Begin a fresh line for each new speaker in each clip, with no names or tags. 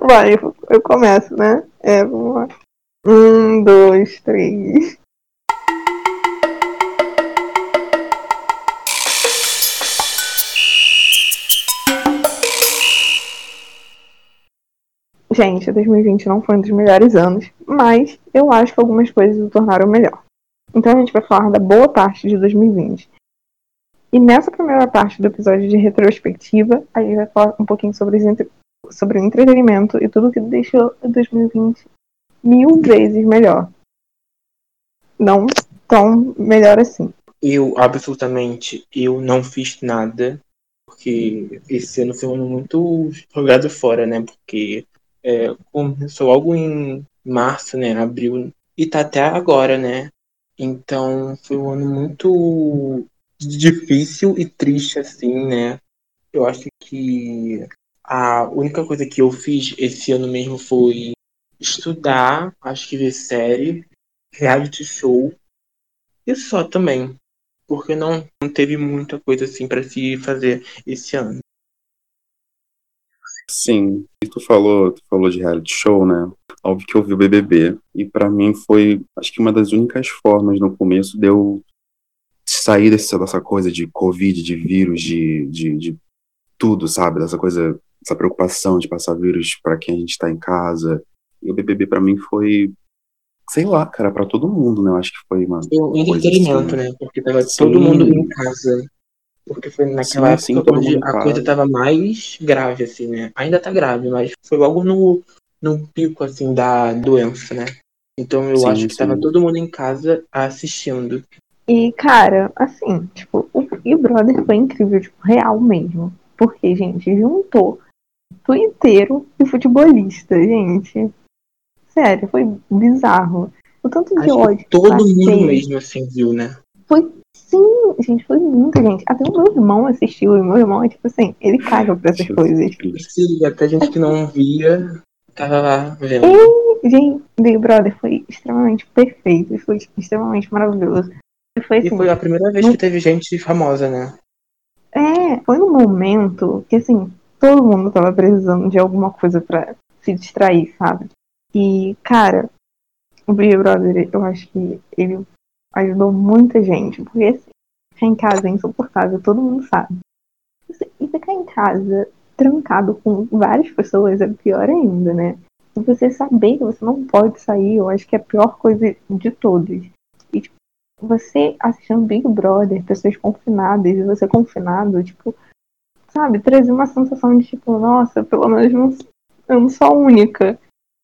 Vai, eu, eu começo, né? É, vamos lá. Um, dois, três. Gente, 2020 não foi um dos melhores anos, mas eu acho que algumas coisas o tornaram melhor. Então a gente vai falar da boa parte de 2020. E nessa primeira parte do episódio de retrospectiva, a gente vai falar um pouquinho sobre, entre... sobre o entretenimento e tudo que deixou 2020 mil vezes melhor. Não tão melhor assim.
Eu, absolutamente, eu não fiz nada, porque esse ano foi um ano muito jogado fora, né? Porque é, começou logo em março, né? Abril, e tá até agora, né? Então foi um ano muito difícil e triste, assim, né? Eu acho que a única coisa que eu fiz esse ano mesmo foi estudar, acho que ver série, reality show e só também. Porque não, não teve muita coisa assim para se fazer esse ano.
Sim, e tu falou, tu falou de reality show, né? Óbvio que eu vi o BBB e para mim foi, acho que uma das únicas formas no começo de eu sair dessa, dessa coisa de Covid, de vírus, de, de, de tudo, sabe? Dessa coisa, essa preocupação de passar vírus para quem a gente tá em casa. E o BBB para mim foi, sei lá, cara, para todo mundo, né? Eu acho que foi uma.
O entretenimento, assim. né? Porque tava sim. todo mundo em casa. Porque foi naquela sim, época sim, onde a casa. coisa tava mais grave, assim, né? Ainda tá grave, mas foi logo no, no pico, assim, da doença, né? Então eu sim, acho que tava todo mundo em casa assistindo.
E, cara, assim, tipo, o Big Brother foi incrível, tipo, real mesmo. Porque, gente, juntou twitteiro e futebolista, gente. Sério, foi bizarro. O tanto de
Acho
ódio.
todo mundo mesmo, assim, viu, né?
Foi sim, gente, foi muita gente. Até o meu irmão assistiu, e meu irmão é tipo assim, ele caga pra essas coisas.
Sim, até gente que não via tava lá vendo.
E, gente, Big Brother foi extremamente perfeito, foi extremamente maravilhoso.
Foi, assim, e foi a primeira vez que teve gente famosa, né?
É, foi um momento que, assim, todo mundo tava precisando de alguma coisa pra se distrair, sabe? E, cara, o Big Brother, eu acho que ele ajudou muita gente, porque, assim, ficar em casa é insuportável, todo mundo sabe. E ficar em casa trancado com várias pessoas é pior ainda, né? E você saber que você não pode sair, eu acho que é a pior coisa de todos. E, tipo, você assistindo Big Brother, pessoas confinadas, e você confinado, tipo, sabe, trazer uma sensação de tipo, nossa, pelo menos não, eu não sou única.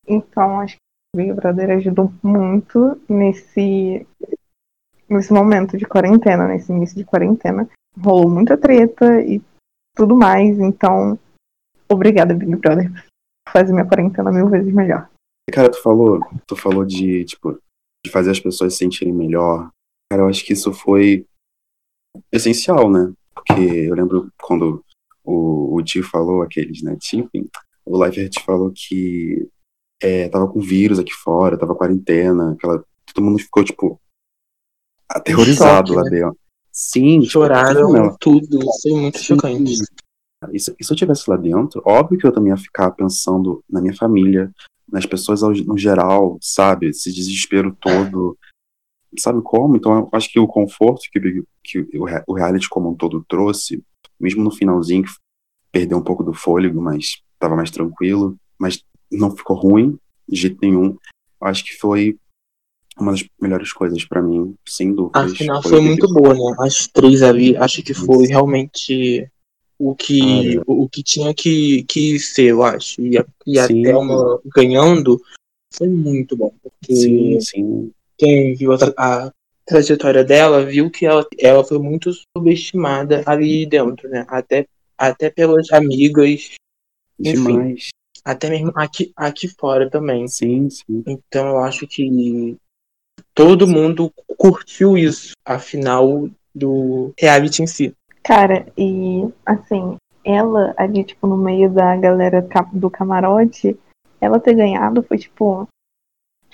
Então acho que o Big Brother ajudou muito nesse, nesse momento de quarentena, nesse início de quarentena. Rolou muita treta e tudo mais, então obrigada, Big Brother, por fazer minha quarentena mil vezes melhor.
Cara, tu falou, tu falou de, tipo, de fazer as pessoas se sentirem melhor, Cara, eu acho que isso foi essencial, né? Porque eu lembro quando o, o tio falou, aqueles, né? Enfim, o Leifert falou que é, tava com vírus aqui fora, tava quarentena, aquela, todo mundo ficou, tipo, aterrorizado Choque, lá né? dentro. Sim,
choraram tipo, tudo, foi muito Sim. chocante.
E se, e se eu estivesse lá dentro, óbvio que eu também ia ficar pensando na minha família, nas pessoas no geral, sabe? Esse desespero todo sabe como? Então, eu acho que o conforto que, que o reality como um todo trouxe, mesmo no finalzinho, que perdeu um pouco do fôlego, mas estava mais tranquilo, mas não ficou ruim de jeito nenhum. Acho que foi uma das melhores coisas para mim, sem dúvida.
A final foi, foi muito boa, né? As três ali, acho que foi realmente o que, ah, o, que tinha que, que ser, eu acho. E, a, e a Thelma ganhando foi muito bom. Porque
sim, sim
quem viu a, a trajetória dela viu que ela, ela foi muito subestimada ali dentro, né? Até, até pelas amigas. Enfim, Demais. Até mesmo aqui, aqui fora também.
Sim, sim.
Então eu acho que todo mundo curtiu isso, afinal do reality em si.
Cara, e assim, ela ali, tipo, no meio da galera do camarote, ela ter ganhado foi, tipo,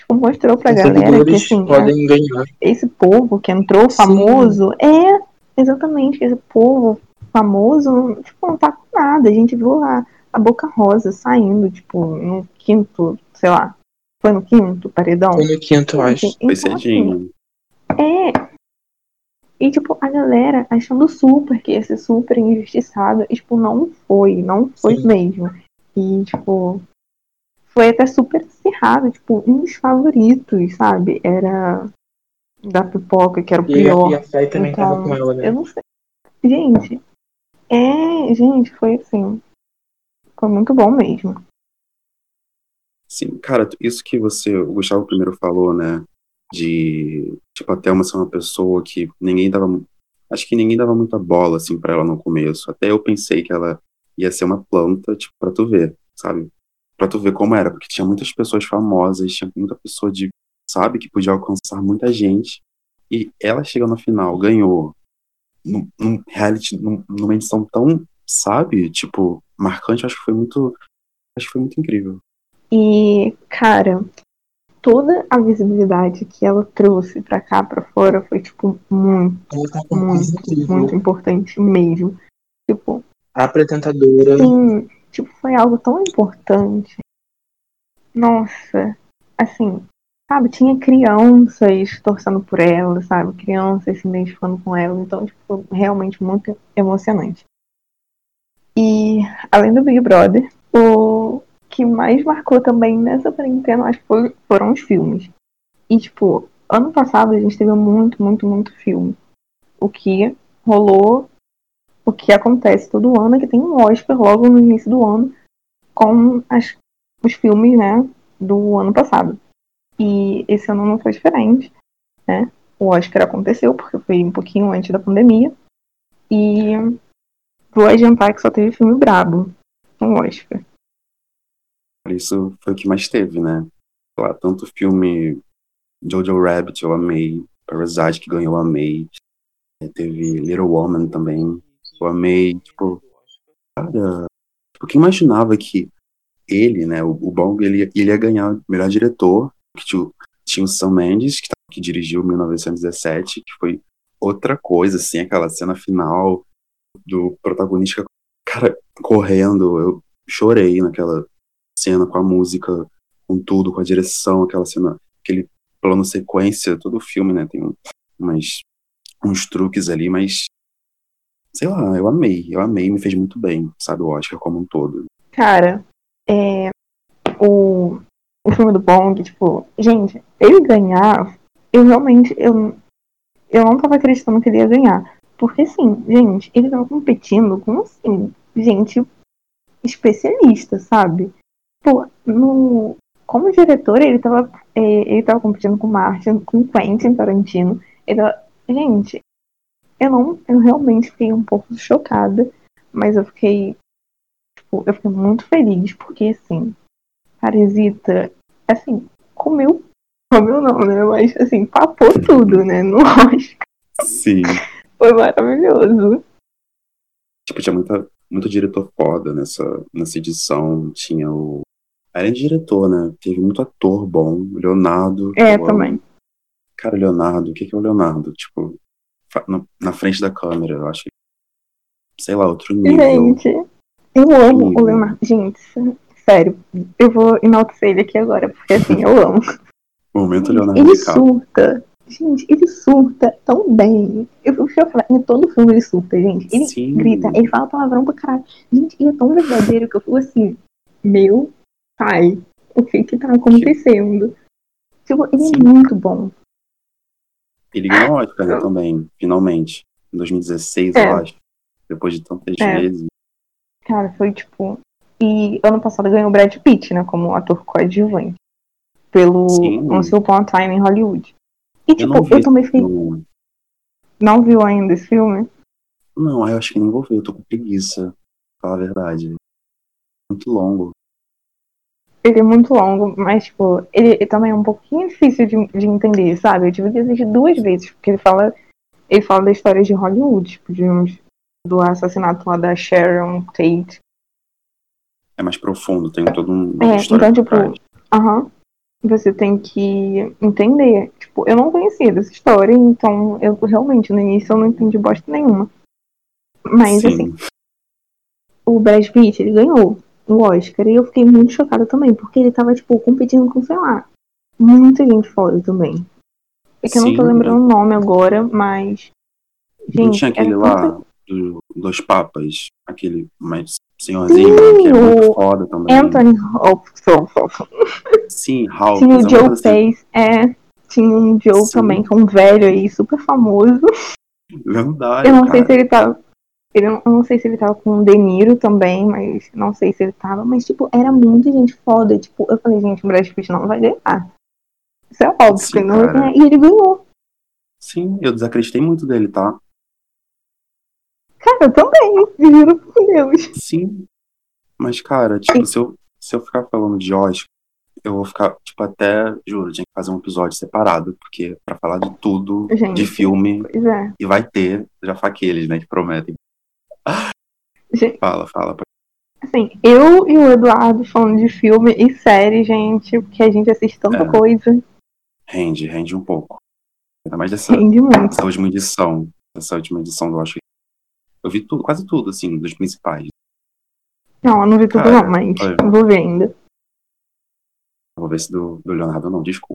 tipo, mostrou pra Os galera que assim,
podem ganhar.
esse povo que entrou famoso Sim. é exatamente esse povo famoso tipo, não tá com nada. A gente viu lá a Boca Rosa saindo, tipo, no quinto, sei lá. Foi no quinto paredão?
Foi no quinto, eu acho.
Então,
Foi cedinho.
Assim, é. E, tipo, a galera achando super que ia ser super injustiçado. E, tipo, não foi. Não foi
Sim.
mesmo. E, tipo, foi até super acirrado. Tipo, um dos favoritos, sabe? Era da pipoca, que era o
E,
pior.
a- e a Fai também
Então,
tava com ela, né?
Eu não sei. Gente, é. Gente, foi assim. Foi muito bom mesmo.
Sim, cara, isso que você, o Gustavo primeiro falou, né? De, tipo, a Thelma ser uma pessoa que ninguém dava. Acho que ninguém dava muita bola, assim, pra ela no começo. Até eu pensei que ela ia ser uma planta, tipo, pra tu ver, sabe? Pra tu ver como era, porque tinha muitas pessoas famosas, tinha muita pessoa de, sabe, que podia alcançar muita gente. E ela chegou no final, ganhou. Num, num reality, num- numa edição tão, sabe, tipo, marcante, acho que foi muito. Acho que foi muito incrível.
E, cara, toda a visibilidade que ela trouxe pra cá, pra fora, foi, tipo, muito,
Ela tá
muito, muito importante mesmo. Tipo,
A apresentadora.
sim, tipo, foi algo tão importante. Nossa, assim, sabe, tinha crianças torcendo por ela, sabe? Crianças se identificando com ela. Então, tipo, realmente muito emocionante. E, além do Big Brother, o que mais marcou também nessa quarentena, acho que foram os filmes. E, tipo, ano passado a gente teve muito, muito, muito filme. O que rolou, o que acontece todo ano é que tem um Oscar logo no início do ano com as, os filmes, né, do ano passado. E esse ano não foi diferente, né? O Oscar aconteceu porque foi um pouquinho antes da pandemia. E vou adiantar que só teve filme brabo no Oscar.
Isso foi o que mais teve, né? Lá, tanto filme Jojo Rabbit eu amei, Parasite que ganhou eu amei, É, teve Little Woman também, eu amei, tipo, cara, tipo, quem imaginava que ele, né, o, o Bong, ele, ele ia ganhar melhor diretor, que tinha, o- tinha o Sam Mendes, que, que dirigiu 1917, que foi outra coisa, assim, aquela cena final do protagonista, cara, correndo, eu chorei naquela cena com a música, com tudo, com a direção, aquela cena, aquele plano sequência, todo o filme, né, tem um- umas, uns truques ali, mas sei lá, eu amei, eu amei, me fez muito bem, sabe, o Oscar como um todo.
Cara, é, o, o filme do Bong, tipo, gente, ele ganhar, eu realmente, eu, eu não tava acreditando que ele ia ganhar. Porque, assim, gente, ele tava competindo com, assim, gente especialista, sabe? Pô, no, como diretor, ele tava, é, ele tava competindo com Martin, com Quentin Tarantino. Ele tava, gente, eu não, eu realmente fiquei um pouco chocada, mas eu fiquei tipo, eu fiquei muito feliz, porque assim, Parasita, assim, comeu, comeu não, né? Mas assim, papou tudo, né? No Oscar.
Sim.
Foi maravilhoso.
Tipo, tinha muita, muito diretor foda nessa, nessa edição. Tinha o. Além de diretor, né? Teve muito ator bom. O Leonardo.
É,
amo.
também.
Cara, Leonardo, o que, que é o Leonardo? Tipo, na, na frente da câmera, eu acho. Sei lá, outro nível.
Gente, eu amo
Nível.
o Leonardo. Gente, sério, eu vou enaltecer ele aqui agora, porque assim, eu amo.
Momento Leonardo
Ele
DiCaprio.
surta. Gente, ele surta tão bem. Eu, eu falar, em todo filme ele surta, gente. Ele
Sim.
grita, ele fala palavrão pra caralho. Gente, ele é tão verdadeiro que eu fico assim, meu pai, o que que tá acontecendo? Tipo, ele
Sim.
é muito bom.
Ele ganhou o Oscar, né, também, finalmente. Em 2016,
É.
eu acho. Depois de tantas
É.
vezes.
Cara, foi tipo. E ano passado ganhou o Brad Pitt, né? Como ator coadjuvante. Pelo
Sim.
Once Upon a Time em Hollywood. E
Eu
tipo, eu também fiquei.
filme.
Não viu ainda esse filme?
Não, eu acho que nem vou ver, eu tô com preguiça. Pra falar a verdade. Muito longo.
Ele é muito longo, mas, tipo, ele, ele também é um pouquinho difícil de, de entender, sabe? Eu tive que assistir duas vezes, porque ele fala. Ele fala da história de Hollywood, tipo, de do assassinato lá da Sharon Tate.
É mais profundo, tem todo um.
É, então, tipo. Aham. Você tem que entender. Tipo, eu não conhecia dessa história, então eu realmente no início eu não entendi bosta nenhuma. Mas
Sim.
assim, o Brad Pitt, ele ganhou. O Oscar. E eu fiquei muito chocada também, porque ele tava, tipo, competindo com, sei lá, muita gente foda também. É que eu não tô
Sim.
lembrando o nome agora, mas. Gente,
Não tinha aquele
era
lá do, dos papas, aquele mais senhorzinho,
Sim,
que é muito foda também.
Anthony Hopkins.
Sim, Hawkins.
Tinha
é
o Joe
assim.
Pace, é. Tinha um Joe
Sim.
também, que é um velho aí, super famoso.
Verdade,
Eu não sei
cara.
se ele tava. Ele- Eu não sei se ele tava com o De Niro também, mas não sei se ele tava. Mas, tipo, era muita gente foda. Tipo, eu falei, gente, o Brad Pitt não vai ganhar. Isso é óbvio
Sim,
ele não vai ganhar. E ele ganhou.
Sim, eu desacreditei muito dele, tá?
Cara, eu também, juro por Deus.
Sim. Mas, cara, tipo, se eu, se eu ficar falando de Oscar, eu vou ficar, tipo, até, juro, tinha que fazer um episódio separado, porque pra falar de tudo,
Gente.
de filme,
é.
e vai ter, já foi aqueles, né, que prometem.
Gente,
Fala, fala.
assim, eu e o Eduardo falando de filme e série, gente, porque a gente assiste tanta
É.
coisa.
Rende, rende um pouco. Ainda mais dessa,
Rende muito.
dessa última edição, dessa última edição do Oscar. Eu vi tudo, quase tudo, assim, dos principais.
Não, eu não vi tudo
Cara,
não, mas
foi.
vou ver ainda.
Vou ver se do, do Leonardo não, desculpa.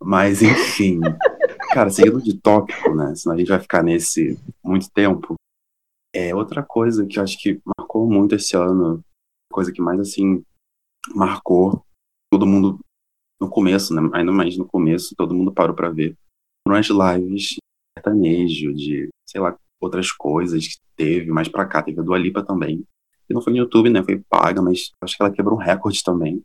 Mas, enfim. cara, seguindo de tópico, né? Senão a gente vai ficar nesse muito tempo. É outra coisa que eu acho que marcou muito esse ano. Coisa que mais, assim, marcou todo mundo no começo, né? Ainda mais no começo, todo mundo parou pra ver. Foram as lives de sertanejo, de, sei lá, outras coisas que teve. Mais pra cá, teve a Dua Lipa também. E não foi no YouTube, né? Foi paga, mas acho que ela quebrou um recorde também.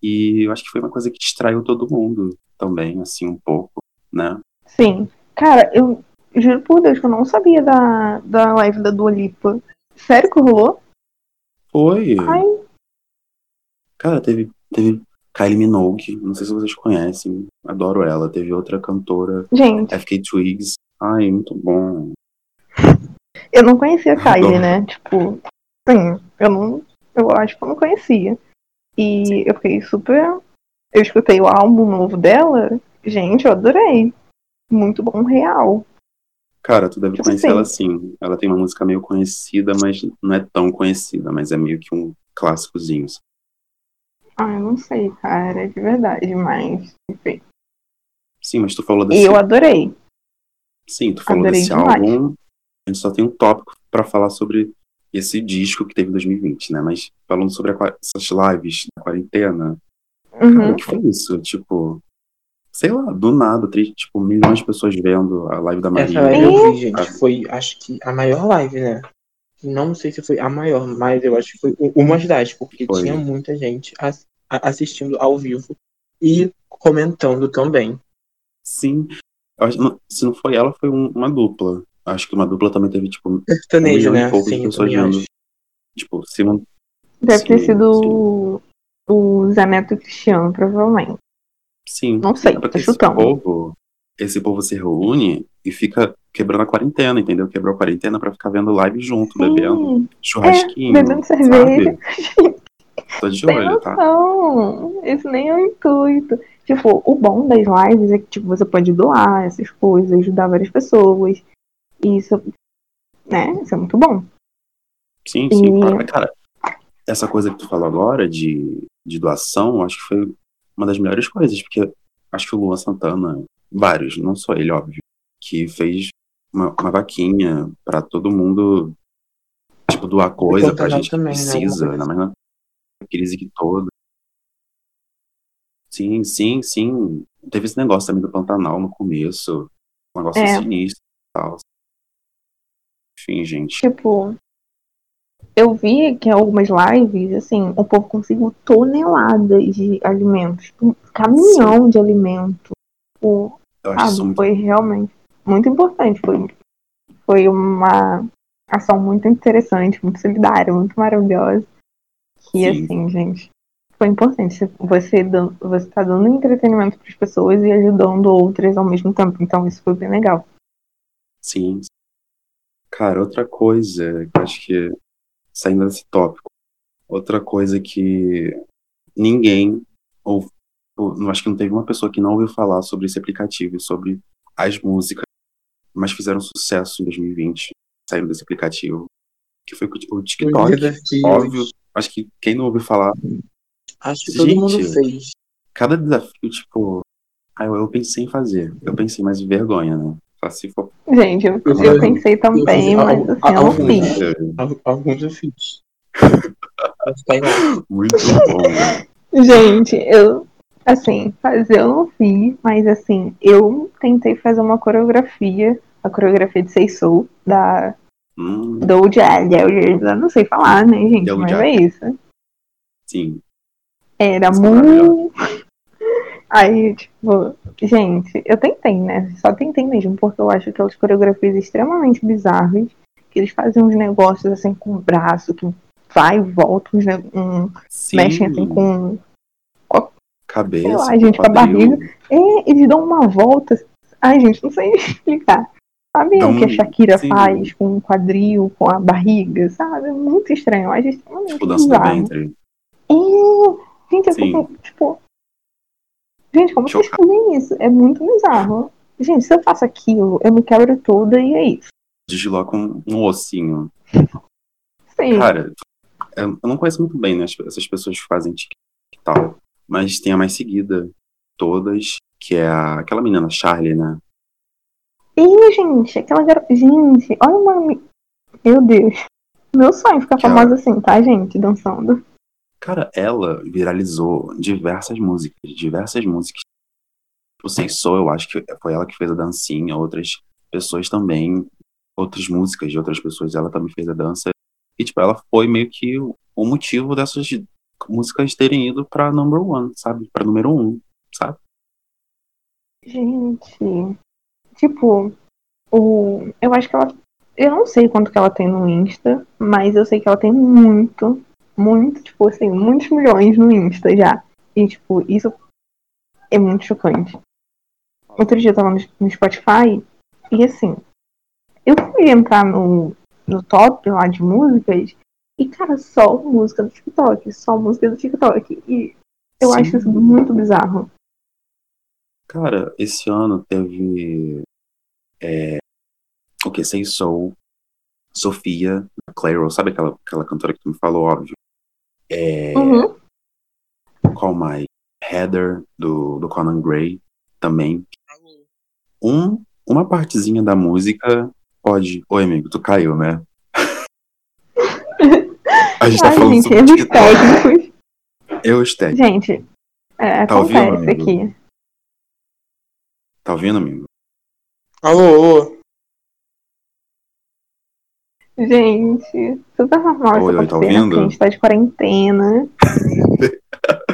E eu acho que foi uma coisa que distraiu todo mundo também, assim, um pouco, né?
Sim. Cara, eu juro por Deus que eu não sabia da, da live da Dua Lipa. Sério que rolou?
Foi.
Ai.
Cara, teve, teve Kylie Minogue, não sei se vocês conhecem, adoro ela. Teve outra cantora,
Gente,
FK Twigs. Ai, muito bom.
eu não conhecia a Kylie,
Adoro.
né? Tipo, sim, eu não. Eu acho que eu não conhecia. E eu fiquei super. Eu escutei o álbum novo dela. Gente, eu adorei. Muito bom, real.
Cara, tu deve
Tipo
conhecer
assim.
ela sim. Ela tem uma música meio conhecida, mas não é tão conhecida, mas é meio que um clássicozinho.
Ah, eu não sei, cara, de verdade, mas. Enfim.
Sim, mas tu falou desse.
Eu adorei.
Sim, tu falou
adorei
desse
demais.
álbum. A gente só tem um tópico pra falar sobre esse disco que teve em 2020, né? Mas falando sobre a essas lives da quarentena, cara,
Uhum.
o que foi isso? Tipo, sei lá, do nada, tri- tipo, milhões de pessoas vendo a live da
Essa
Maria.
live eu vi,
Ah.
gente. Foi, acho que, a maior live, né? Não sei se foi a maior, mas eu acho que foi uma das, porque
Foi.
tinha muita gente assistindo ao vivo e comentando também.
Sim. Eu acho- não- se não foi ela, foi um- uma dupla. Acho que uma dupla também teve, tipo, um
Sertanejo,
e
né?
pouco de
Sim, eu
pessoas vendo.
acho.
Tipo, não.
Deve ter
Sim,
sido o, o Zaneto Cristiano, provavelmente.
Sim.
Não sei,
É
tô
esse
chutando.
povo, esse povo se reúne e fica quebrando a quarentena, entendeu? Quebrou a quarentena pra ficar vendo live junto, bebendo
Sim,
churrasquinho.
bebendo cerveja.
Tô de
Tem
olho, tá?
noção. Esse nem é o intuito. Tipo, o bom das lives é que tipo, você pode doar essas coisas, ajudar várias pessoas. E isso, né? Isso é muito bom.
Sim, sim.
E-
Cara, essa coisa que tu falou agora de, de doação, acho que foi uma das melhores coisas, porque acho que o Luan Santana, vários, não só ele, óbvio, que fez uma, uma vaquinha pra todo mundo, tipo, doar coisa pra gente que
também, né?
precisa, mais na crise que toda. Sim, sim, sim. Teve esse negócio também do Pantanal no começo, um negócio
É.
sinistro e tal. Enfim, gente.
Tipo, eu vi que em algumas lives, assim, o povo conseguiu toneladas de alimentos. Um caminhão de alimento.
Isso
sabe?
muito
Foi realmente muito importante. Foi, foi uma ação muito interessante, muito solidária, muito maravilhosa. Que,
Sim.
assim, gente, foi importante. Você, dan- você tá dando entretenimento para as pessoas e ajudando outras ao mesmo tempo. Então, isso foi bem legal.
Sim. Cara, outra coisa que eu acho que, saindo desse tópico, outra coisa que ninguém, ou, ou não acho que não teve uma pessoa que não ouviu falar sobre esse aplicativo, e sobre as músicas, mas fizeram sucesso em 2020, saindo desse aplicativo, que foi o TikTok. Óbvio, acho que quem não ouviu falar,
Acho que todo
Gente.
mundo fez.
cada desafio, tipo, ah, eu, eu pensei em fazer. Eu pensei, mas vergonha, né? Se for.
Gente, eu,
Eu
eu pensei também,
eu
mas assim, eu não fiz.
Al- Alguns eu fiz. Tá.
Muito bom, né?
Gente, eu, assim, fazer eu não fiz, mas assim, eu tentei fazer uma coreografia, a coreografia de Sei Soul, da
Hum,
Doja eu não sei falar, né, gente,
Doja
mas é isso.
sim.
Era
é
muito... Aí, tipo, gente, eu tentei, né, só tentei mesmo, porque eu acho aquelas coreografias extremamente bizarras, que eles fazem uns negócios assim com o braço, que vai e volta, uns um, mexem assim com
Cabeça.
Sei lá, gente, com a
quadril.
É, eles dão uma volta. Ai, gente, não sei explicar. Sabe
Dá
o que a Shakira
sim.
faz com o quadril, com a barriga, sabe? É muito estranho. Acho extremamente
Tipo, dança do
bizarro.
ventre.
É, gente, eu
Sim.
fico. Gente, como vocês
Chocado.
fazem isso? É muito bizarro. Gente, se eu faço aquilo, eu me quebro toda e é isso.
Desloca um, um ossinho.
Sim.
Cara, eu, não conheço muito bem, né? as- Essas pessoas que fazem TikTok tal. Mas tem a mais seguida, todas, que é a, aquela menina, Charlie, né?
E, gente, aquela garota... Gente, olha uma... Meu Deus. Meu sonho é ficar
Que
famosa assim, tá, gente? Dançando.
Cara, ela viralizou diversas músicas, diversas músicas. O Sei Sou, eu acho que foi ela que fez a dancinha, outras pessoas também, outras músicas de outras pessoas, ela também fez a dança. E, tipo, ela foi meio que o o motivo dessas músicas terem ido pra number one, sabe? Pra número um, sabe?
Gente, tipo, o, eu acho que ela. Eu não sei quanto que ela tem no Insta, mas eu sei que ela tem muito, muito, tipo assim, muitos milhões no Insta já. E, tipo, isso é muito chocante. Outro dia eu tava no, Spotify e, assim, eu fui entrar no, no top lá de músicas e, cara, só música do TikTok, só música do TikTok. E eu
Sim.
acho isso muito bizarro.
Cara, esse ano teve. É, o que? Sei Soul, Sofia, Clairo, sabe aquela, aquela cantora que tu me falou, óbvio? É,
Uhum.
Qual mais? Heather, do, do Conan Gray, também. Um, uma partezinha da música pode. Oi, amigo, tu caiu, né? A gente tá
Ai,
falando
gente,
sobre
erros
TikTok.
técnicos.
Eu, Steg.
Gente, é,
Tá ouvindo, amigo?
aqui.
Tá ouvindo, amigo?
Alô, alô.
Gente, super normal
Oi, oi, tá ouvindo?
A gente tá de quarentena.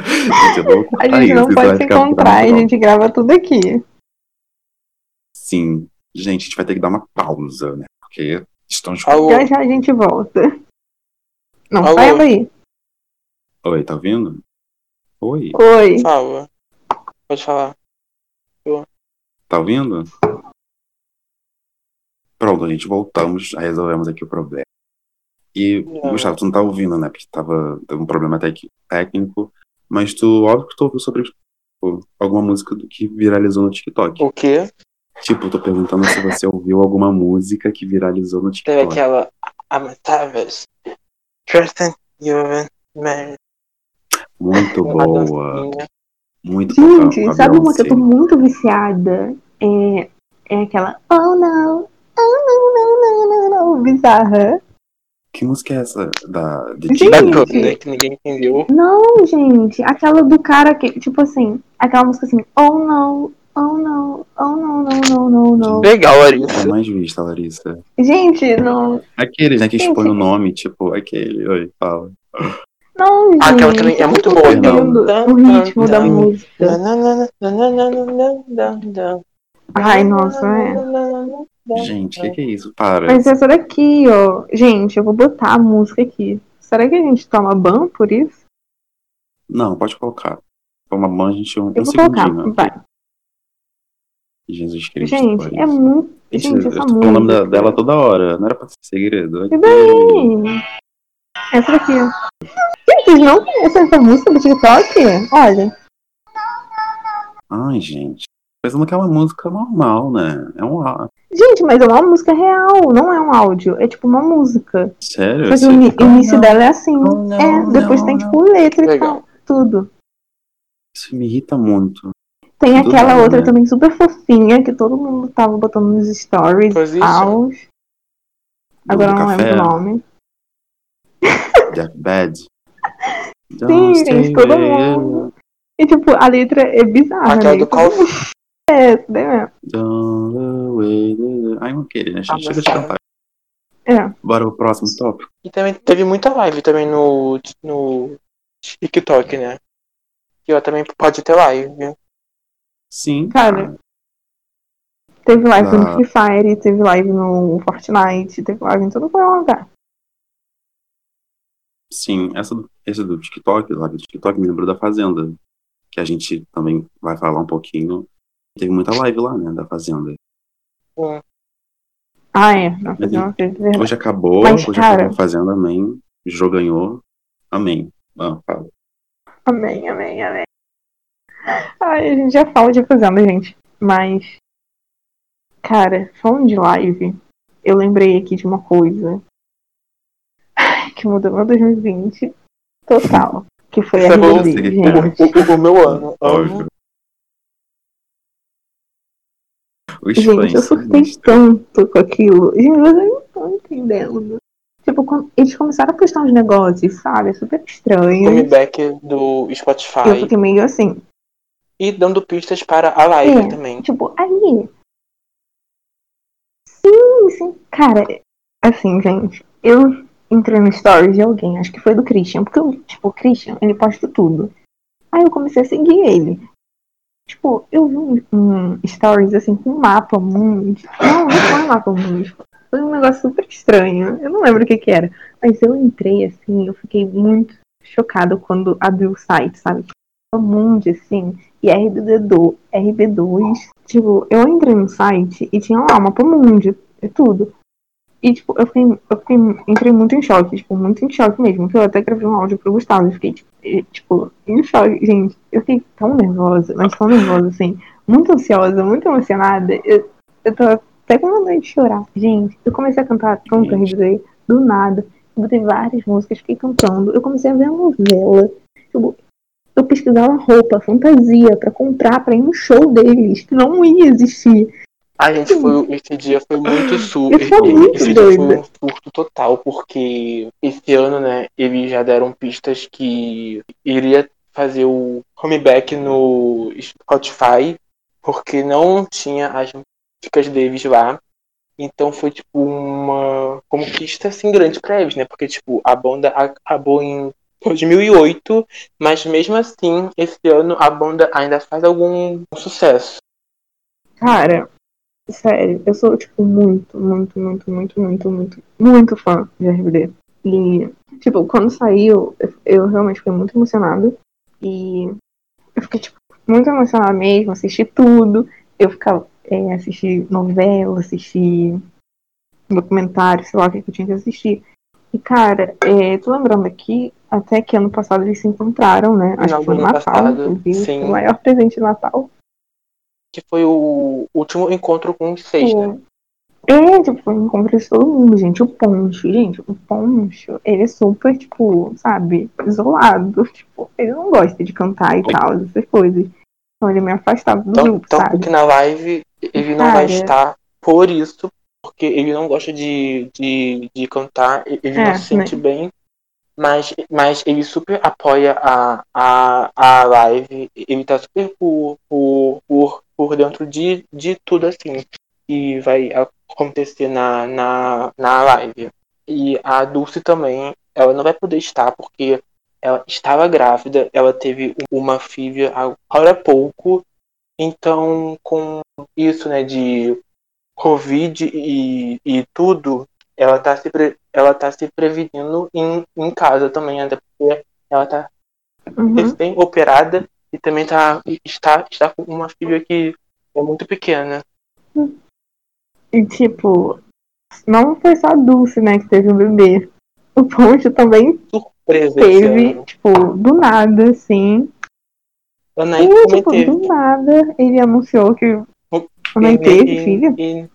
Gente,
A gente não pode se encontrar, a gente grava tudo aqui.
Sim. Gente, a gente vai ter que dar uma pausa, né? Porque estamos.
Alô.
Já já a gente volta. Não,
Alô?
sai daí.
Oi, tá ouvindo? Oi,
Oi.
Fala. Pode falar.
tá ouvindo? Pronto, a gente voltamos, resolvemos aqui o problema. E,
Não.
Gustavo, tu não tá ouvindo, né? Porque tava teve um problema técnico. Mas tu, óbvio que tu ouviu sobre tipo, alguma música do que viralizou no TikTok.
O quê?
Tipo, tô perguntando se você ouviu alguma música que viralizou no
Teve
TikTok.
aquela Amatavas. Tristan Yuvan Mary.
Muito
Uma
boa.
dancinha.
Muito boa.
Gente, sabe uma que eu tô muito viciada? É, é aquela Oh não, oh não, não, não, não, não, bizarra.
Que música é essa? Da, de
Gente.
Da né? Que ninguém entendeu.
Não, gente, aquela do cara que, tipo assim, aquela música assim, oh não, oh não, oh não, não, não, não, não.
Legal,
É
Larissa.
mais vista, Larissa.
Gente, não,
Aquele, né, que
Gente.
expõe o nome, tipo, aquele. Oi, fala.
não, gente.
Aquela também é muito boa.
O ritmo da música. Ai, nossa, é.
Gente, o que, que é isso? Para.
Mas essa daqui, ó. Gente, eu vou botar a música aqui. Será que a gente toma ban por isso?
Não, pode colocar. Toma banho, a gente um,
Eu
um
vou colocar,
segundinho.
vai.
Jesus Cristo.
Gente, é muito.
Gente,
Gente,
eu
essa
tô falando o nome da-
música.
dela toda hora. Não era pra ser segredo.
E daí? Essa daqui, ó. Gente, não conhecem essa música do TikTok? Olha.
Ai, gente. Pensando que é uma música normal, né? É um
Gente, mas é uma música real, não é um áudio. É tipo uma música.
Sério?
Mas o
Você
ini-
fica-
início
Não,
dela é assim.
não, não,
é, depois
não,
tem
não.
tipo letra e tal. Tudo.
Isso me irrita muito.
Tem
Do
aquela
nada,
outra
né?
também super fofinha que todo mundo tava botando nos stories.
Position.
Aos. Agora não
café,
lembro o nome.
Bad.
Sim, gente, todo mundo. E tipo, a letra é bizarra,
Aquela
né?
do Call
É, essa daí mesmo.
Ai, não queria, né?
Ah,
Chega de
tá.
cantar.
É.
Bora pro próximo tópico.
E também teve muita live também no, no TikTok, né? Que ó, também pode ter live.
Sim.
Cara, Teve live
Ah.
no Free Fire, teve live no Fortnite, teve live em todo qual é lugar.
Sim, essa do, esse do TikTok, lá do TikTok, me lembrou da Fazenda. Que a gente também vai falar um pouquinho. Teve muita live lá, né, da Fazenda.
Ah, é. Uma coisa de verdade.
Hoje acabou,
Mas,
hoje
cara-
acabou a Fazenda, amém. O jogo ganhou, amém. Ah, fala.
Amém, amém, amém. Ai, a gente já fala de fazenda, gente. Mas, cara, falando de live, eu lembrei aqui de uma coisa que mudou meu 2020 total. Que foi a
é bom,
RBD, gente.
O, o meu ano.
Óbvio.
Amo.
O
Gente, eu surtei tanto com aquilo. Gente, vocês não estão entendendo. Tipo, quando eles começaram a postar uns negócios, sabe? Super estranhos.
Comeback do
Eu
Spotify.
fiquei meio assim.
E dando pistas para a live
É.
também.
Tipo, aí. Sim, sim. Cara, assim, gente, eu entrei no stories de alguém, acho que foi do Christian, porque, eu, tipo, o Christian, ele posta tudo. Aí eu comecei a seguir ele. Tipo, eu vi um, stories assim com um mapa mundo. Não, não foi um mapa mundo. Foi um negócio super estranho. Eu não lembro o que que era. Mas eu entrei assim, eu fiquei muito chocada quando abriu o site, sabe? O mundo, assim, e RBD2, RB2. Tipo, eu entrei no site e tinha lá o mapa mundi e tudo. E, tipo, eu fiquei, eu fiquei, entrei muito em choque, tipo, muito em choque mesmo. Que eu até gravei um áudio pro Gustavo e fiquei, tipo, tipo, em choque. Gente, eu fiquei tão nervosa, mas tão nervosa, assim, muito ansiosa, muito emocionada. Eu, eu tô até com vontade de chorar. Gente, eu comecei a cantar
Gente.
RBD, do nada. Eu botei várias músicas, fiquei cantando. Eu comecei a ver a novela. Tipo, eu pesquisava roupa, fantasia, pra comprar, pra ir no show deles, que não ia existir.
A gente foi. Esse dia foi muito su
Eu sou muito
Esse dia foi um surto total, porque esse ano, né, eles já deram pistas que iria fazer o comeback no Spotify, porque não tinha as músicas deles lá. Então foi tipo uma conquista assim grande pra eles, né? Porque tipo, a banda acabou em 2008, mas mesmo assim, esse ano a banda ainda faz algum sucesso.
Cara, sério, eu sou, tipo, muito, muito, muito, muito, muito, muito, muito fã de RBD. E, tipo, quando saiu, eu, eu realmente fiquei muito emocionada. E eu fiquei, tipo, muito emocionada mesmo, assisti tudo. Eu ficava, é, assisti novela, assisti documentário, sei lá o que, que eu tinha que assistir. E, cara, é, tô lembrando aqui, até que ano passado eles se encontraram, né? Acho que foi no
ano
Natal,
passado,
inclusive.
sim.
O maior presente de Natal.
Que foi o último encontro com os seis, né?
É, tipo, foi um encontro de todo mundo, gente. O Poncho, gente, o Poncho, ele é super, tipo, sabe, isolado. Tipo, ele não gosta de cantar e tal, essas coisas. Então ele é meio afastado do
Então,
grupo,
tanto
sabe?
na live ele não vai
Cara.
estar por isso, porque ele não gosta de, de, de cantar, ele
É,
não se sente
né?
bem, mas, mas ele super apoia a, a, a live, ele tá super por, por, por, por dentro de, de tudo assim que vai acontecer na, na, na live. E a Dulce também, ela não vai poder estar porque ela estava grávida, ela teve uma filha agora há pouco, então com isso, né, de Covid e, e tudo, ela tá se, pre- ela tá se prevenindo em, em casa também, até porque ela tá
Uhum.
recém-operada e também tá, está, está com uma filha que é muito pequena.
E, tipo, não foi só a Dulce, né, que teve um bebê. O Poncho também
Surpresa
teve, tipo, do nada, assim. E,
também
tipo,
teve.
do nada, ele anunciou que
E-
teve filho.
e-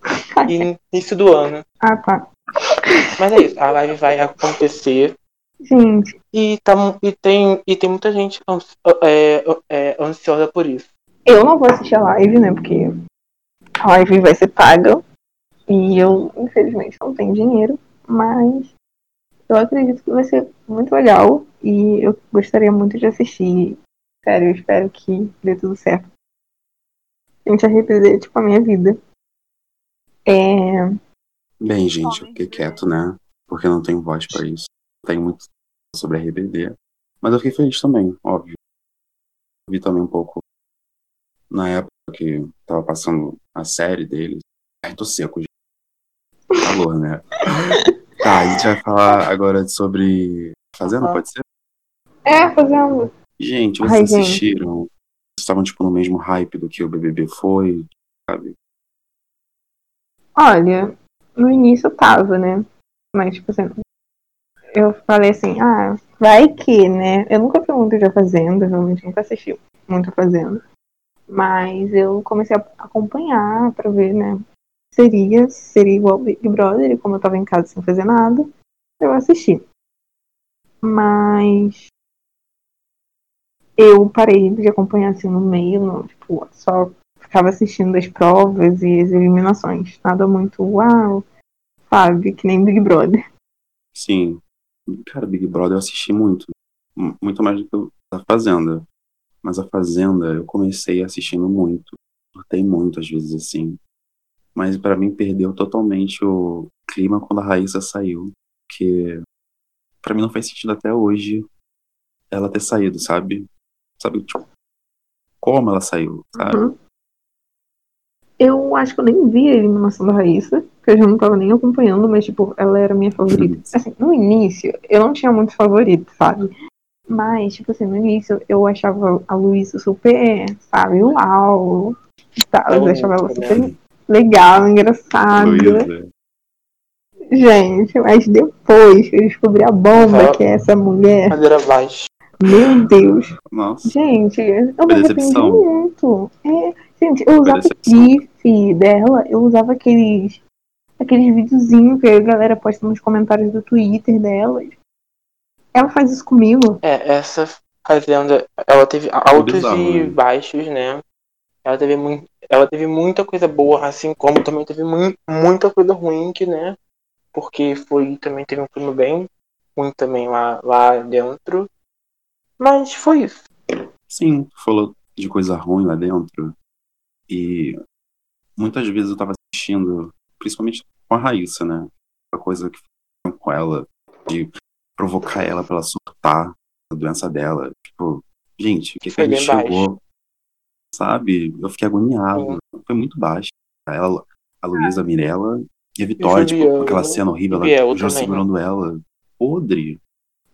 e início do ano.
Ah, tá.
Mas é isso, a live vai acontecer.
Gente,
E, tá, e, tem, e tem muita gente ans- é, é, ansiosa por isso.
eu não vou assistir a live, né? Porque a live vai ser paga. E eu, infelizmente, não tenho dinheiro. Mas eu acredito que vai ser muito legal. E eu gostaria muito de assistir. Sério, eu espero que dê tudo certo. Gente, arrepender, tipo, a minha vida. É.
Bem, gente, eu fiquei quieto, né? Porque eu não tenho voz pra isso. Tenho muito sobre RBD. Mas eu fiquei feliz também, óbvio. Vi também um pouco na época que tava passando a série deles. Ai, tô seco, gente. Calor, né? tá, a gente vai falar agora sobre. Fazenda, pode ser?
É, fazendo.
Gente, vocês
Ai, gente.
assistiram? Vocês estavam, tipo, no mesmo hype do que o BBB foi, sabe?
Olha, no início eu tava, né? Mas, tipo assim, eu falei assim, ah, vai que, né? Eu nunca fui muito de A Fazenda, realmente nunca assisti muito A Fazenda. Mas eu comecei a acompanhar pra ver, né? Seria, seria igual Big Brother, e como eu tava em casa sem fazer nada, eu assisti. Mas eu parei de acompanhar assim no meio, no, tipo, só ficava assistindo as provas e as eliminações. Nada muito uau, sabe? Que nem Big Brother.
Sim. Cara, Big Brother eu assisti muito. Muito mais do que da Fazenda. Mas a Fazenda eu comecei assistindo muito. Gostei muito, às vezes, assim. Mas pra mim perdeu totalmente o clima quando a Raíssa saiu. Porque pra mim não faz sentido até hoje ela ter saído, sabe? Sabe, tipo, como ela saiu, sabe?
Uhum. Eu acho que eu nem vi a eliminação da Raíssa, porque eu já não tava nem acompanhando, mas, tipo, ela era a minha favorita. Assim, no início, eu não tinha muito favorito, sabe? Mas, tipo assim, no início eu achava a Luísa super, sabe, uau, tal. Eu
É
achava ela super legal, engraçada.
Luísa.
Gente, mas depois que eu descobri a bomba
Só-
que é essa mulher,
Madeira baixa.
meu Deus.
Nossa.
Gente, eu me arrependi muito. É, gente, eu usava. GIF dela, eu usava aqueles aqueles videozinhos que a galera posta nos comentários do Twitter dela. Ela faz isso comigo.
É, essa fazenda, ela teve altos
bizarro,
e
né?
baixos, né? Ela teve, muito, ela teve muita coisa boa, assim como também teve mui- muita coisa ruim, que, né? Porque foi, também teve um clima bem ruim também lá, lá dentro. Mas foi isso.
Sim, falou de coisa ruim lá dentro. E muitas vezes eu tava assistindo, principalmente com a Raíssa, né? A coisa que fizeram com ela, de provocar ela pra ela surtar a doença dela. Tipo, gente, o que, que
Foi
a gente chegou? Sabe? Eu fiquei agoniado. Foi muito baixo. Ela, a Luísa, a Mirella e a Vitória, tipo,
Juliano,
aquela cena horrível, ela já
também, né?
segurando ela. Podre.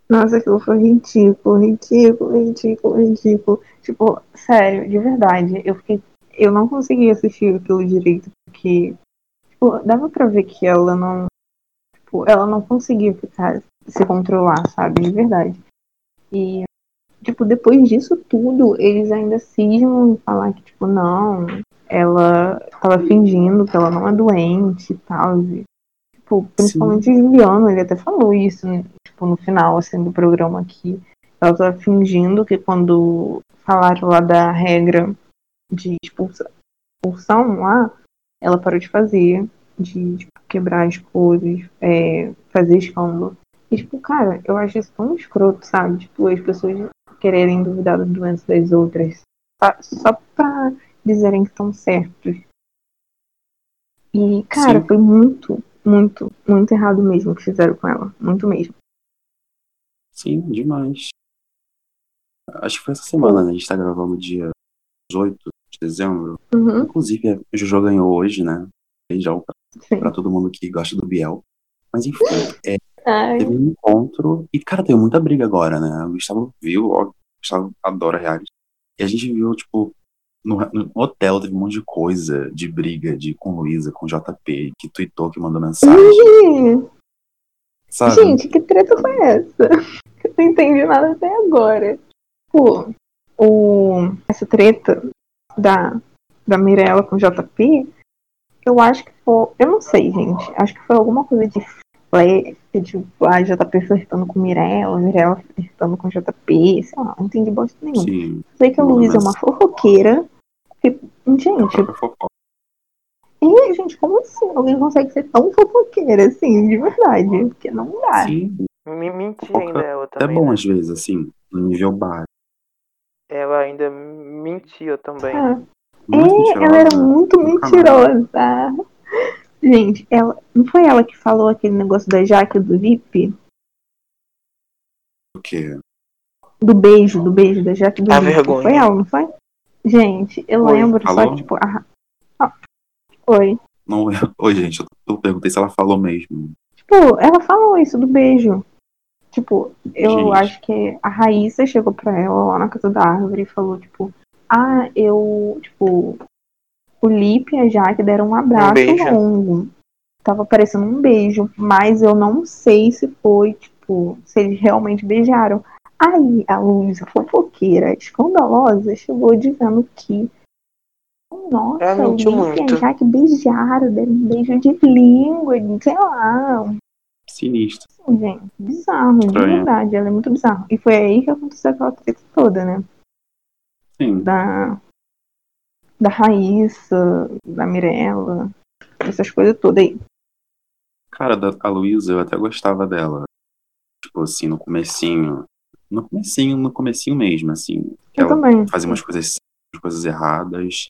Nossa, aquilo foi ridículo, ridículo, ridículo, ridículo. Tipo, sério, de verdade, eu fiquei. Eu não consegui assistir aquilo direito, porque, tipo, dava pra ver que ela não. Tipo, ela não conseguia ficar, se controlar, sabe? De verdade. E, tipo, depois disso tudo, eles ainda cismam em falar que, tipo, não, ela tava fingindo que ela não é doente e tal. E, tipo, principalmente o Juliano, ele até falou isso, né? tipo, no final, assim, do programa aqui. Ela tava fingindo que quando falaram lá da regra de expulsão lá, ela parou de fazer, de tipo, quebrar as coisas, é, fazer escândalo. E, tipo, cara, eu acho isso tão escroto, sabe? Tipo, as pessoas quererem duvidar da doença das outras só, pra dizerem que estão certos. E, cara,
Sim.
foi muito, muito, muito errado mesmo o que fizeram com ela. Muito mesmo.
Sim, demais. Acho que foi essa semana, né? A gente tá gravando dia 18 de dezembro.
Uhum,
Inclusive, a Jojo ganhou hoje, né? Beijão pra, pra todo mundo que gosta do Biel. Mas enfim, é, teve um encontro. E, cara, tem muita briga agora, né? O Gustavo viu, ó, o Gustavo adora reality. E a gente viu, tipo, no, no hotel teve um monte de coisa de briga de, com Luísa, com JP, que tweetou, que mandou mensagem.
Ih,
Sabe?
Gente, que treta foi essa? Eu não entendi nada até agora. Pô, o, essa treta da, da Mirella com o JP, eu acho que foi. Eu não sei, gente. Acho que foi alguma coisa de flerte, tipo, a JP flertando com Mirella, Mirella flertando com JP, sei lá, não entendi bosta nenhuma.
Sim.
Sei que a Luísa é
mas-
uma fofoqueira. que- Gente, e, gente, como assim? Alguém consegue ser tão fofoqueira assim, de verdade? Porque não dá.
Sim,
Me mentir ainda ela
é
também.
bom
né?
às vezes, assim, no nível básico.
Ela ainda mentiu também.
Ah,
Muito
é, ela era muito mentirosa. Gente, ela não foi ela que falou aquele negócio da Jaque do VIP?
O quê?
Do beijo, do beijo da Jaque do
A
VIP.
vergonha.
Foi ela, não foi? Gente, eu
Foi.
lembro, só
Falou?
que, tipo, a... ah, foi.
Não, Oi, gente, eu, eu perguntei se ela falou mesmo.
Tipo, ela falou isso do beijo. Tipo, eu
Gente.
acho que a Raíssa chegou pra ela lá na casa da árvore e falou, tipo, ah, eu, tipo, o Lipe e a Jaque deram um abraço
beijo.
longo. Tava parecendo um beijo, mas eu não sei se foi, tipo, se eles realmente beijaram. Aí a Luísa, fofoqueira, escandalosa, chegou dizendo que. Nossa,
Ela
o
mentiu
Lipe e a. Jaque beijaram, deram um beijo de língua, sei lá,
Sinistro.
Gente, bizarro, de
Estranho.
verdade, ela é muito bizarra. E foi aí que aconteceu aquela treta toda, né?
Sim.
Da, da Raíssa, da Mirella, essas coisas todas aí.
Cara, da, a Luísa, eu até gostava dela. Tipo assim, no comecinho. No comecinho, no comecinho mesmo, assim.
Eu
ela
também.
fazia umas coisas, umas coisas erradas.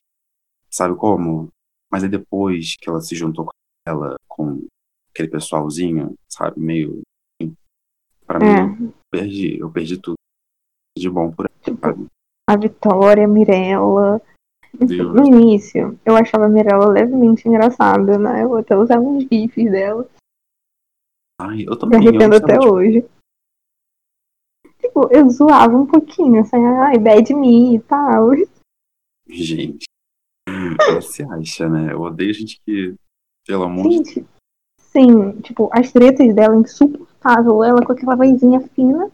Sabe como? Mas aí depois que ela se juntou com ela, com aquele pessoalzinho, sabe? Meio. Pra mim,
É,
eu perdi. Eu perdi tudo de bom por aí,
tipo, a Vitória, a Mirella.
Deus.
no início, eu achava a Mirella levemente engraçada, né? Eu até usava uns gifs dela.
Ai, eu
Me
também. eu
arrependo até
de-
hoje. Tipo, eu zoava um pouquinho, assim, ai, bad me e tal.
Gente. Ela se acha, né? Eu odeio gente que. Pelo amor de
Gente, sim, tipo, as tretas dela insuportável, ela com aquela vozinha fina.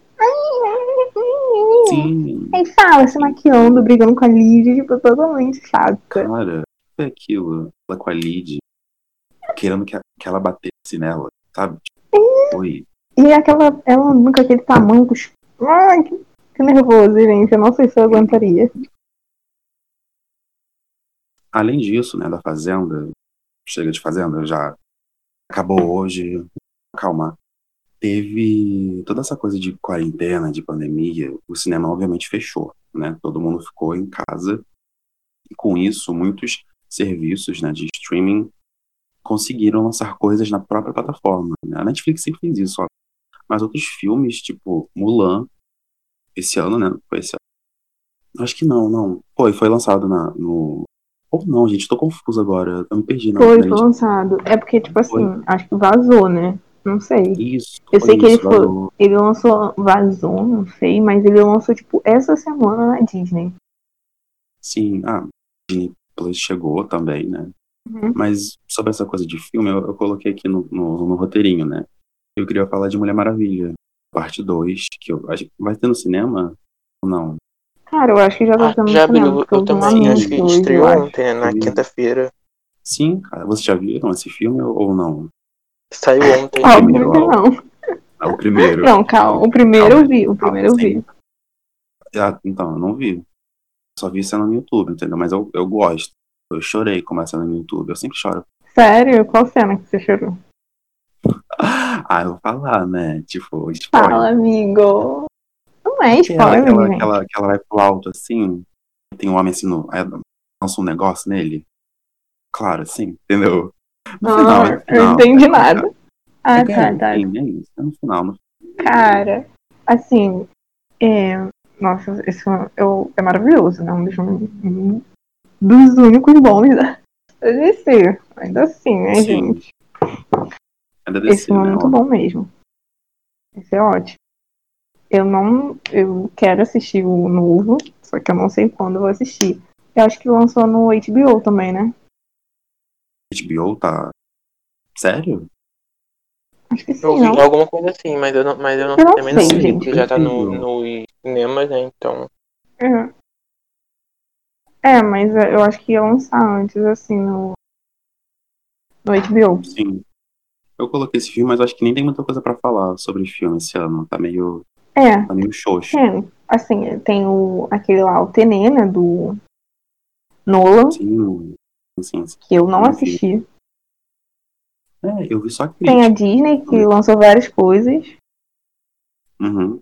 Sim,
Aí fala, se maquiando, brigando com a Lidia, tipo, totalmente chata.
cara, foi aquilo. Ela com a Lid, querendo que, a- que ela batesse nela, sabe? Tipo, Foi.
E aquela, ela nunca aquele tamanho, ai, que, que nervoso, gente, eu não sei se eu aguentaria.
Além disso, né, da Fazenda, chega de Fazenda, já acabou hoje, calma. Teve toda essa coisa de quarentena, de pandemia, o cinema obviamente fechou, né? Todo mundo ficou em casa. E com isso, muitos serviços né, de streaming conseguiram lançar coisas na própria plataforma. né? A Netflix sempre fez isso, ó. Mas outros filmes, tipo Mulan, esse ano, né? Foi esse ano. Acho que não, não. Foi, foi lançado na, no. Ou não, gente, tô confuso agora. Eu me perdi na
Foi, foi lançado. É porque, tipo assim,
Foi.
acho que vazou, né? Não sei.
Isso.
Eu sei que ele
isso,
foi-. Ele lançou, vazou, não sei, mas ele lançou, tipo, essa semana na Disney.
Sim, ah, Disney Plus chegou também, né?
Uhum.
Mas sobre essa coisa de filme, eu, eu coloquei aqui no, no, no roteirinho, né? Eu queria falar de Mulher Maravilha, parte 2, que eu acho que vai ter no cinema ou não?
Cara, eu acho que já tá
Ah, já abriu, eu também. Acho que estreou ontem, né, na
Sim.
quinta-feira.
Sim, cara, vocês já viram esse filme ou não?
Saiu ontem.
Óbvio
primeiro,
que
ó.
não.
Ah, o primeiro.
Não, calma. O primeiro
Calma,
eu vi, o primeiro eu vi.
Ah, então, eu não vi. Só vi cena no YouTube, entendeu? Mas eu, eu gosto. Eu chorei com uma cena no YouTube. Eu sempre choro.
Sério? Qual cena que você chorou?
Ah, eu vou falar, né? Tipo, spoiler.
Fala, amigo. É spoiler,
aquela,
gente.
aquela, que ela vai pro alto assim, tem um homem assim, no, aí lança um negócio nele. Claro, assim, entendeu? No
Ah,
final, é no final.
não entendi
é-
nada. Ah,
é,
tá,
é,
tá.
enfim, é isso, é no final. No...
Cara, assim, é... Nossa, esse filme eu, é maravilhoso, né? Um dos, um dos únicos bons da DC. Ainda assim, né,
Sim,
gente?
É da
Esse
DC,
filme é
né?
muito bom mesmo. Esse é ótimo. Eu não. Eu quero assistir o novo, só que eu não sei quando eu vou assistir. Eu acho que lançou no HBO também, né?
HBO tá. Sério?
Acho que sim,
Eu vi
não?
alguma coisa assim, mas eu não, mas eu não,
Eu não
também não
sei,
sei, porque já tá no, no cinemas, né? Então.
É. É, mas eu acho que ia lançar antes, assim, no, no HBO.
Sim. Eu coloquei esse filme, mas acho que nem tem muita coisa pra falar sobre o filme esse ano. Tá meio,
É,
tá meio xoxo.
tem. Assim, tem o, aquele lá, o Tenê, né, do Nolan,
Sim, sim, sim.
que eu não assisti.
É, eu vi só
Tem a
crítica.
Disney, que lançou várias coisas
Uhum.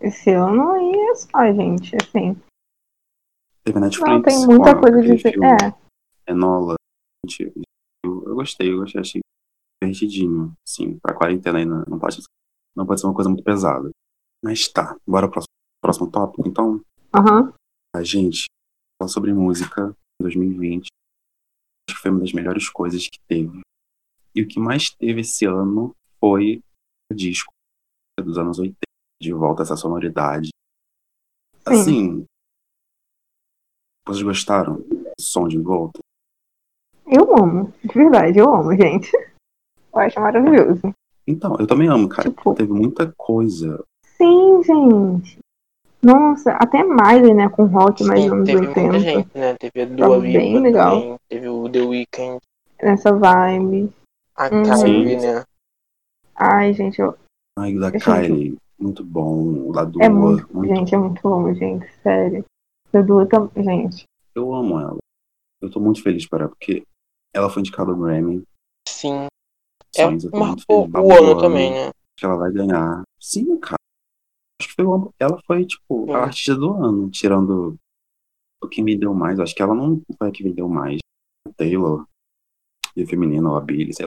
esse ano, e é só, gente, assim.
Teve Netflix.
Não tem muita coisa de...
filme
É,
Enola. Gente, Eu, eu gostei, eu gostei, achei divertidinho. Sim, pra quarentena aí não, não pode, não pode ser uma coisa muito pesada. Mas tá, bora pro próximo, tópico. Então,
aham.
a gente falar sobre música em 2020. Acho que foi uma das melhores coisas que teve. E o que mais teve esse ano foi o disco dos anos 80, de volta essa sonoridade.
Sim.
Assim, vocês gostaram do som de volta?
Eu amo, de verdade, eu amo, gente. Eu acho maravilhoso.
Então, eu também amo, cara.
Tipo-
Teve muita coisa.
Sim, gente. Nossa, até Miley, né, com rock mais
Sim,
anos
teve
80.
muita gente, né? Teve a Dua
bem
Lipa
legal.
também, teve o The Weeknd,
Nessa vibe.
a
Uhum.
Kylie, né?
Ai, gente, eu...
Ai, o da
Gente.
Kylie, muito bom. Da Dua,
é muito,
muito
gente, é muito bom, gente, sério. Eu dou também, gente.
Eu amo ela. Eu tô muito feliz por ela, porque ela foi indicada ao Grammy.
Sim. É, marcou o ano também, né?
Que ela vai ganhar. Sim, cara. Acho que foi o. Ela foi, tipo, a artista do ano, tirando o que me deu mais. Acho que ela não foi a que me deu mais. A Taylor, e a feminina, ou a sei lá.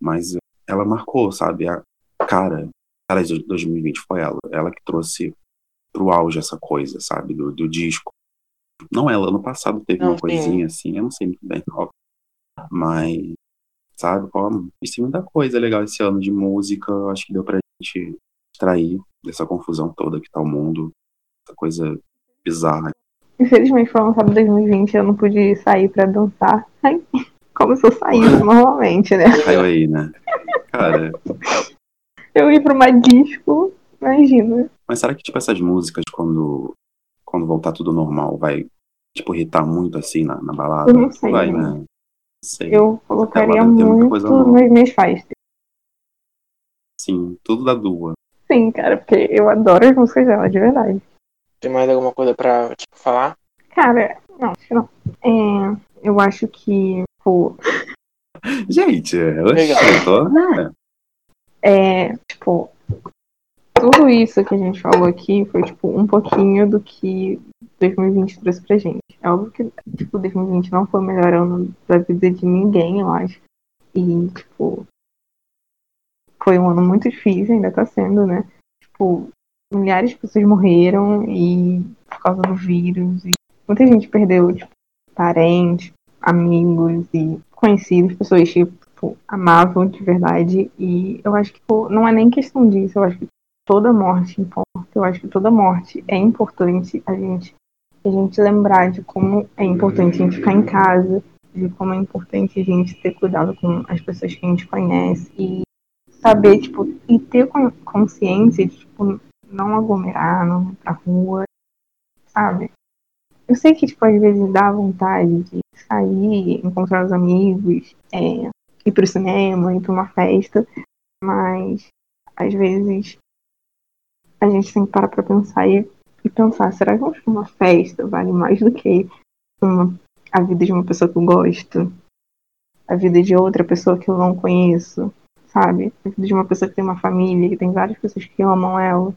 Mas ela marcou, sabe? A cara, cara de 2020 foi ela. Ela que trouxe pro auge essa coisa, sabe? Do, do disco. Não ela, ano passado teve
Não,
uma
sim.
coisinha assim, eu não sei muito bem qual. Mas, sabe, como? E tem muita coisa legal esse ano de música. Acho que deu pra gente extrair dessa confusão toda que tá o mundo. Essa coisa bizarra.
Infelizmente foi lançado em 2020, eu não pude sair pra dançar. Ai, como se eu saísse normalmente, né?
Caiu aí, né? Cara,
Eu ir pra uma disco, imagina.
mas será que, tipo, essas músicas, quando, quando voltar tudo normal, vai, tipo, irritar muito assim na, na balada?
Eu não sei,
Vai,
né?
né? Sei.
Eu colocaria muito nas minhas festas.
Sim, tudo da Dua.
Sim, cara, porque eu adoro as músicas dela, de verdade.
Tem mais alguma coisa pra tipo, falar?
Cara, não, acho que não. É, eu acho que, pô,
Gente, eu
Legal.
tô, né?
é, tipo, tudo isso que a gente falou aqui foi, tipo, um pouquinho do que 2020 trouxe pra gente. É óbvio que, tipo, 2020 não foi o melhor ano da vida de ninguém, eu acho. E, tipo, foi um ano muito difícil, ainda tá sendo, né? Tipo, milhares de pessoas morreram e por causa do vírus. E muita gente perdeu, tipo, parentes, amigos e conhecidos, pessoas que tipo, amavam de verdade. E eu acho que tipo, não é nem questão disso, eu acho que toda morte importa. Eu acho que toda morte é importante a gente, a gente lembrar de como é importante a gente ficar em casa, de como é importante a gente ter cuidado com as pessoas que a gente conhece e saber, tipo, e ter con- consciência de, tipo, não aglomerar, não ir pra rua, sabe? Eu sei que, tipo, às vezes dá vontade de sair, encontrar os amigos, é, ir pro cinema, ir pra uma festa, mas às vezes a gente tem que parar pra pensar e, e pensar, será que uma festa vale mais do que uma, a vida de uma pessoa que eu gosto? A vida de outra pessoa que eu não conheço? Sabe? De uma pessoa que tem uma família, que tem várias pessoas que amam ela.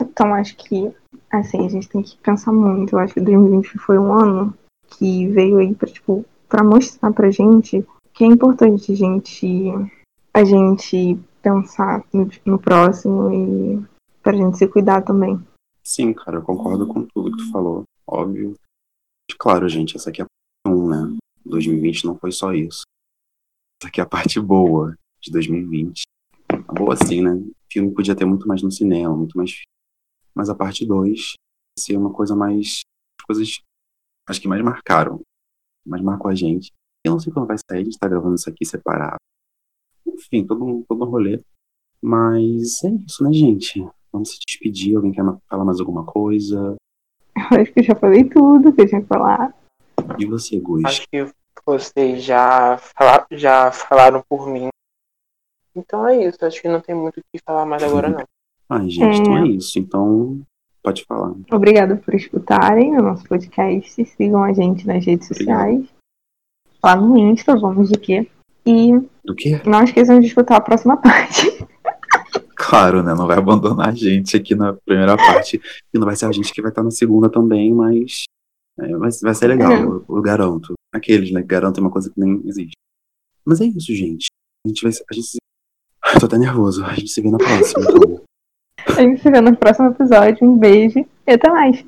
Então acho que, assim, a gente tem que pensar muito. Eu acho que 2020 foi um ano que veio aí pra, tipo, pra mostrar pra gente que é importante a gente, a gente pensar no, no próximo e pra gente se cuidar também.
Sim, cara, eu concordo com tudo que tu falou. Óbvio. Claro, gente, essa aqui é 1, né? 2020 não foi só isso. Essa aqui é a parte boa de 2020. A boa sim, né? O filme podia ter muito mais no cinema, muito mais filme. Mas a parte 2 ser uma coisa mais. coisas. Acho que mais marcaram. Mais marcou a gente. Eu não sei quando vai sair, a gente tá gravando isso aqui separado. Enfim, todo um, todo um rolê. Mas é isso, né, gente? Vamos se despedir. Alguém quer falar mais alguma coisa?
Eu acho que eu já falei tudo que eu tinha que falar.
E você, Gus?
Acho que vocês já, fala- já falaram por mim. Então é isso. Acho que não tem muito o que falar mais agora, não.
Ai, gente, então
É.
é isso. Então, pode falar.
Obrigada por escutarem o nosso podcast. Sigam a gente nas redes
Obrigado.
sociais. Lá no Insta, vamos de quê? E
Do quê?
não esqueçam de escutar a próxima parte.
Claro, né? Não vai abandonar a gente aqui na primeira parte. E não vai ser a gente que vai estar na segunda também, mas é, vai, vai ser legal,
É.
eu, eu garanto. Aqueles, né? que Garantem uma coisa que nem existe. Mas é isso, gente. A gente vai. A gente se... Tô até nervoso. A gente se vê na próxima, então.
A gente se vê no próximo episódio. Um beijo e até mais.